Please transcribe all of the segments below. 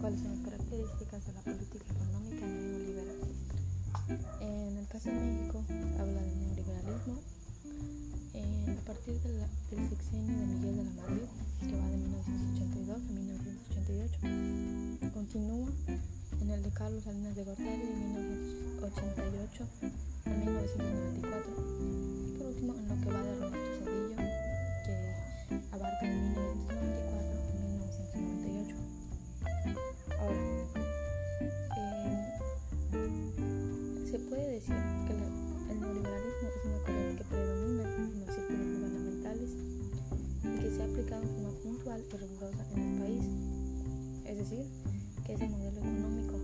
cuáles son las características de la política económica neoliberal. En el caso de México, habla del neoliberalismo a partir del sexenio de Miguel de la Madrid, que va de 1982 a 1988. Continúa en el de Carlos Salinas de Gortari de 1988 a 1994. Y por último, en lo que va de Ernesto Cedillo, que abarca de decir, que es el modelo económico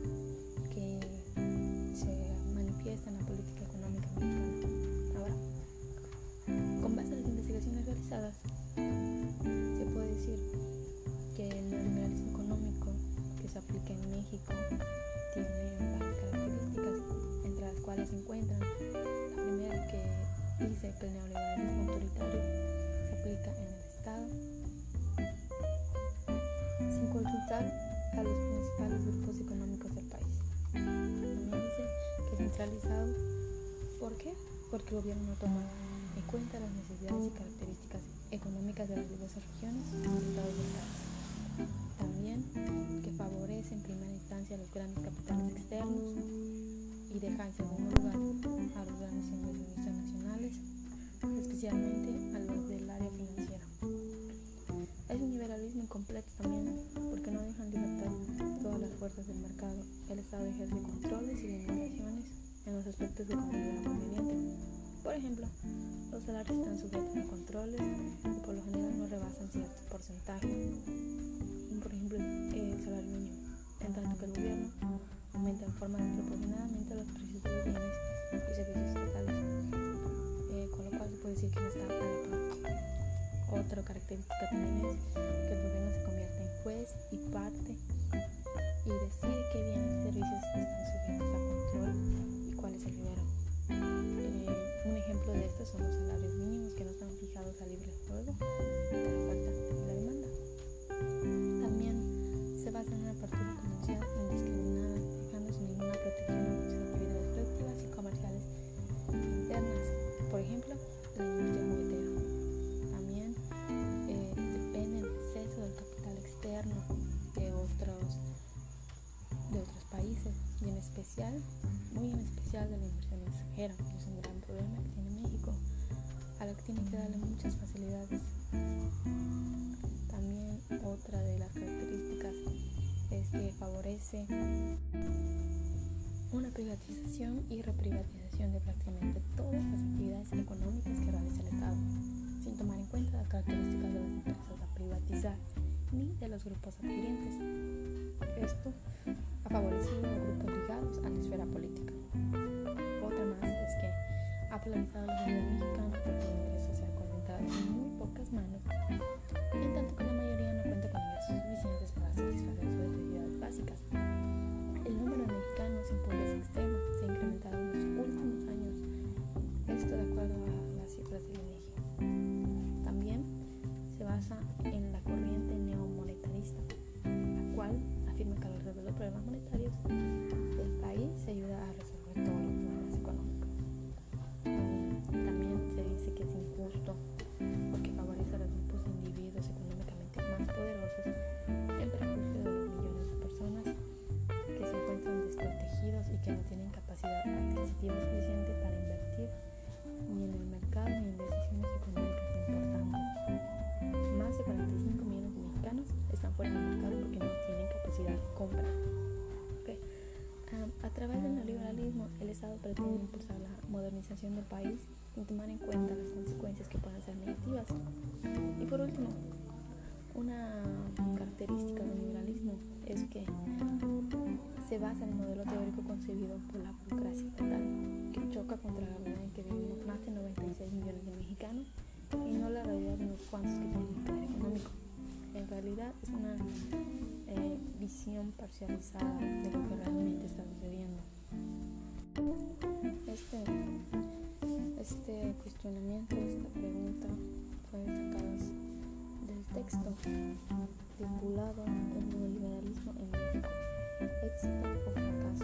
que se manifiesta en la política económica mexicana. Ahora, con base a las investigaciones realizadas, se puede decir que el neoliberalismo económico que se aplica en México tiene varias características, entre las cuales se encuentran la primera que dice que el neoliberalismo autoritario centralizado. ¿Por qué? Porque el gobierno no toma en cuenta las necesidades y características económicas de las diversas regiones y estados del. También que favorece en primera instancia a los grandes capitales externos y deja en segundo aspectos que considera conveniente. Por ejemplo, los salarios están sujetos a controles y por lo general no rebasan cierto porcentaje. Por ejemplo, el salario mínimo, en tanto que el gobierno aumenta en forma desproporcionadamente los precios de los bienes y servicios estatales, eh, con lo cual se puede decir que no está a la par. Otra característica también es que el gobierno se convierte en juez y parte y decide qué bienes y servicios están sujetos a ejemplo de esto son los salarios mínimos que no están fijados a libre juego la oferta y la demanda. También se basa en una apertura comercial indiscriminada, dejando sin ninguna protección a las actividades productivas y comerciales internas, por ejemplo, la industria juguetera. También eh, depende del exceso del capital externo de otros, de otros países y en especial, muy en especial de la inversión extranjera, tiene que darle muchas facilidades. También otra de las características es que favorece una privatización y reprivatización de prácticamente todas las actividades económicas que realiza el Estado, sin tomar en cuenta las características de las empresas a privatizar ni de los grupos adquirientes. Esto ha favorecido a grupos ligados a la esfera política. Otra más es que ha polarizado la sociedad mexicana porque manos, en tanto que la mayoría no cuenta con ingresos suficientes para satisfacer sus necesidades básicas. El número de mexicanos en pobreza extrema se ha incrementado en los últimos años, esto de acuerdo a las cifras del INEGI. También se basa en la corriente neomonetarista, la cual afirma que los problemas monetarios del país se ayuda a resolver de compra. Okay. Um, a través del neoliberalismo, el Estado pretende impulsar la modernización del país sin tomar en cuenta las consecuencias que puedan ser negativas. Y por último, una característica del liberalismo es que se basa en el modelo teórico concebido por la burocracia estatal, que choca contra la realidad en que vivimos más de 96 millones de mexicanos y no la realidad de unos cuantos que tienen poder económico. En realidad es una visión parcializada de lo que realmente está sucediendo. Este, este cuestionamiento, esta pregunta fue sacada del texto titulado El neoliberalismo en México, éxito o fracaso.